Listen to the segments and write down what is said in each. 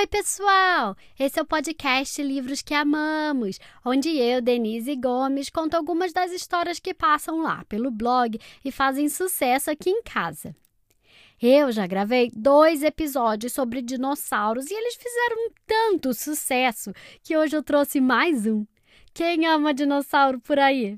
Oi, pessoal! Esse é o podcast Livros que Amamos, onde eu, Denise Gomes, conto algumas das histórias que passam lá pelo blog e fazem sucesso aqui em casa. Eu já gravei dois episódios sobre dinossauros e eles fizeram tanto sucesso que hoje eu trouxe mais um. Quem ama dinossauro por aí?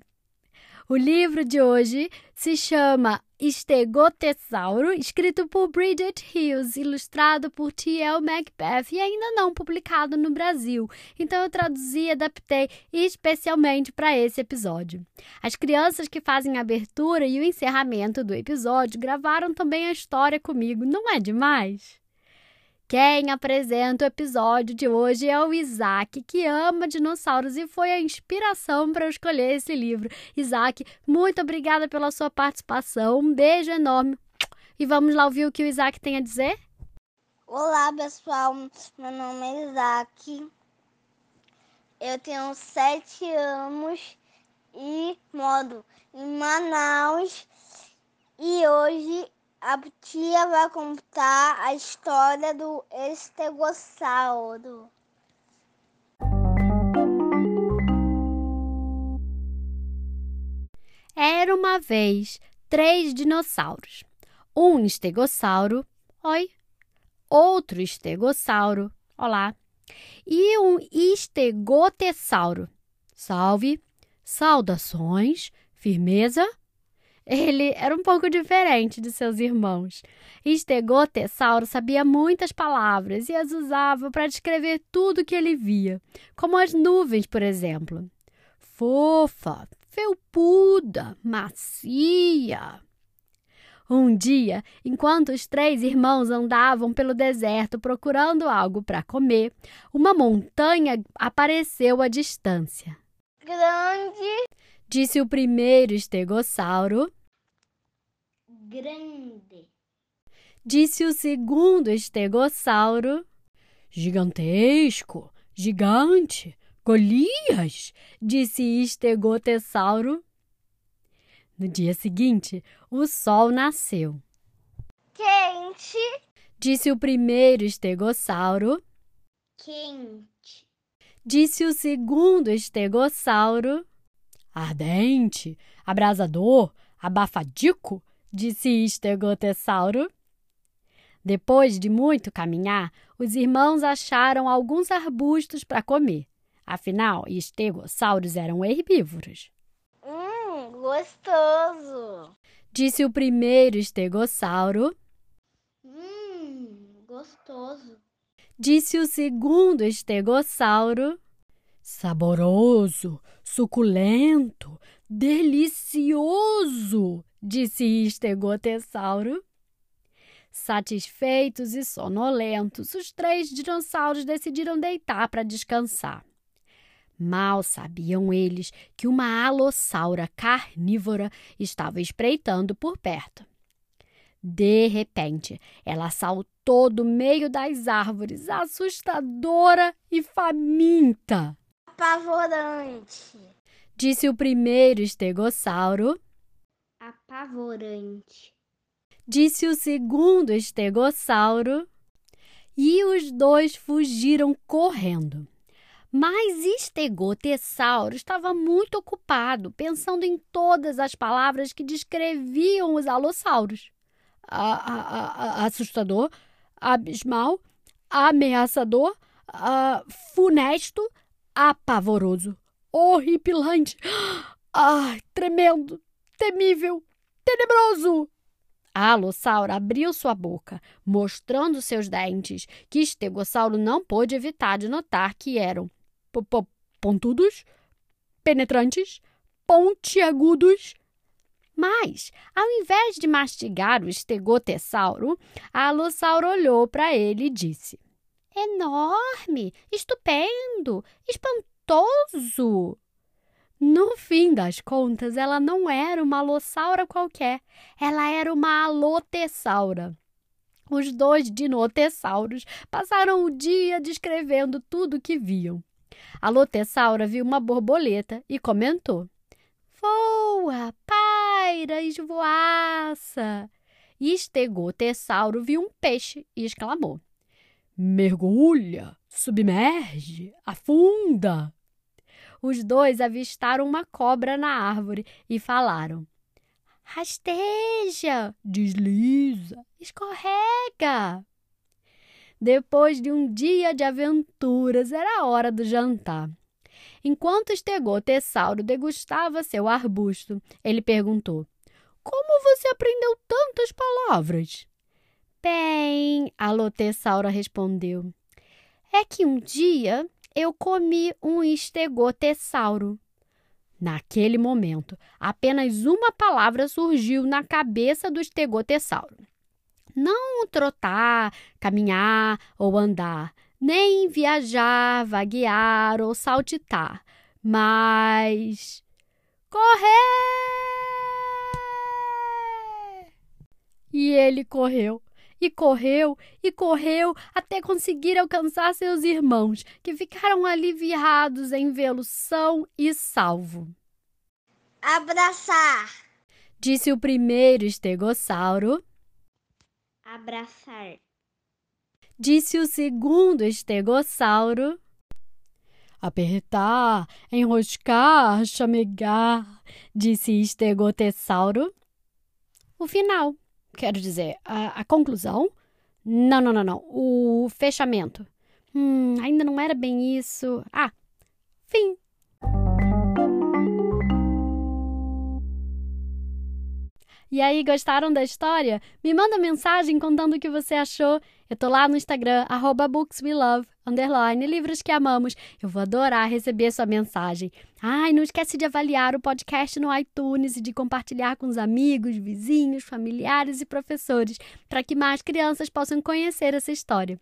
O livro de hoje se chama Estegotessauro, escrito por Bridget Hills, ilustrado por T.L. Macbeth e ainda não publicado no Brasil. Então eu traduzi e adaptei especialmente para esse episódio. As crianças que fazem a abertura e o encerramento do episódio gravaram também a história comigo, não é demais? Quem apresenta o episódio de hoje é o Isaac, que ama dinossauros e foi a inspiração para eu escolher esse livro. Isaac, muito obrigada pela sua participação. Um beijo enorme. E vamos lá ouvir o que o Isaac tem a dizer? Olá, pessoal. Meu nome é Isaac. Eu tenho sete anos e moro em Manaus. E hoje a tia vai contar a história do estegossauro. Era uma vez três dinossauros. Um estegossauro, oi. Outro estegossauro, olá. E um estegotessauro. Salve, saudações, firmeza ele era um pouco diferente de seus irmãos. Estegotessauro sabia muitas palavras e as usava para descrever tudo que ele via, como as nuvens, por exemplo. Fofa, felpuda, macia. Um dia, enquanto os três irmãos andavam pelo deserto procurando algo para comer, uma montanha apareceu à distância. Grande Disse o primeiro estegossauro. Grande. Disse o segundo estegossauro. Gigantesco, gigante, Golias, disse estegotessauro. No dia seguinte, o sol nasceu. Quente, disse o primeiro estegossauro. Quente. Disse o segundo estegossauro. Ardente, abrasador, abafadico, disse Estegotessauro. Depois de muito caminhar, os irmãos acharam alguns arbustos para comer. Afinal, estegossauros eram herbívoros. Hum, gostoso! Disse o primeiro estegossauro. Hum, gostoso! Disse o segundo estegossauro. Saboroso, suculento, delicioso, disse Estegotessauro. Satisfeitos e sonolentos, os três dinossauros decidiram deitar para descansar. Mal sabiam eles que uma alossaura carnívora estava espreitando por perto. De repente, ela saltou do meio das árvores, assustadora e faminta apavorante. Disse o primeiro estegossauro. Apavorante. Disse o segundo estegossauro. E os dois fugiram correndo. Mas Estegotessauro estava muito ocupado, pensando em todas as palavras que descreviam os alossauros. A, a, a, assustador, abismal, ameaçador, funesto, apavoroso, horripilante, tremendo, temível, tenebroso. A alossauro abriu sua boca, mostrando seus dentes, que Estegossauro não pôde evitar de notar que eram pontudos, penetrantes, pontiagudos. Mas, ao invés de mastigar o estegotessauro, a alossauro olhou para ele e disse: enorme, estupendo, espantoso. No fim das contas, ela não era uma alossaura qualquer, ela era uma alotessaura. Os dois dinotessauros passaram o dia descrevendo tudo o que viam. A lotessaura viu uma borboleta e comentou: Voa, paira, esvoaça. Estegotessauro viu um peixe e exclamou: Mergulha, submerge, afunda. Os dois avistaram uma cobra na árvore e falaram: Rasteja, desliza, escorrega. Depois de um dia de aventuras, era a hora do jantar. Enquanto estegotessauro degustava seu arbusto, ele perguntou: Como você aprendeu tantas palavras? Bem, a respondeu: É que um dia eu comi um estegotessauro. Naquele momento, apenas uma palavra surgiu na cabeça do estegotessauro. Não trotar, caminhar ou andar, nem viajar, vaguear ou saltitar, mas correr! E ele correu, e correu, e correu até conseguir alcançar seus irmãos, que ficaram aliviados em vê-lo são e salvo. Abraçar! Disse o primeiro estegossauro abraçar. Disse o segundo estegossauro. Apertar, enroscar, chamegar, disse estegotessauro. O final, quero dizer, a, a conclusão? Não, não, não, não. O fechamento. Hum, ainda não era bem isso. Ah, fim. E aí, gostaram da história? Me manda mensagem contando o que você achou. Eu tô lá no Instagram, arroba bookswelove, underline, livros que amamos. Eu vou adorar receber sua mensagem. Ai, não esquece de avaliar o podcast no iTunes e de compartilhar com os amigos, vizinhos, familiares e professores, para que mais crianças possam conhecer essa história.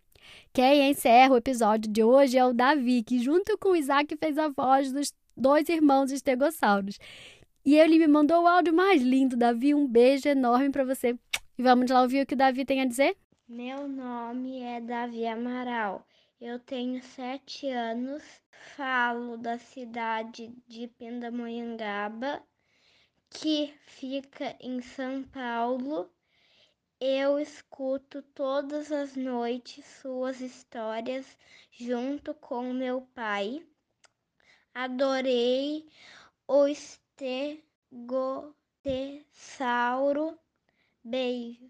Quem encerra o episódio de hoje é o Davi, que junto com o Isaac fez a voz dos dois irmãos estegossauros. E ele me mandou o áudio mais lindo, Davi. Um beijo enorme para você. E vamos lá ouvir o que o Davi tem a dizer? Meu nome é Davi Amaral. Eu tenho sete anos. Falo da cidade de Pindamonhangaba, que fica em São Paulo. Eu escuto todas as noites suas histórias junto com meu pai. Adorei os Estegotessauro. Beijo.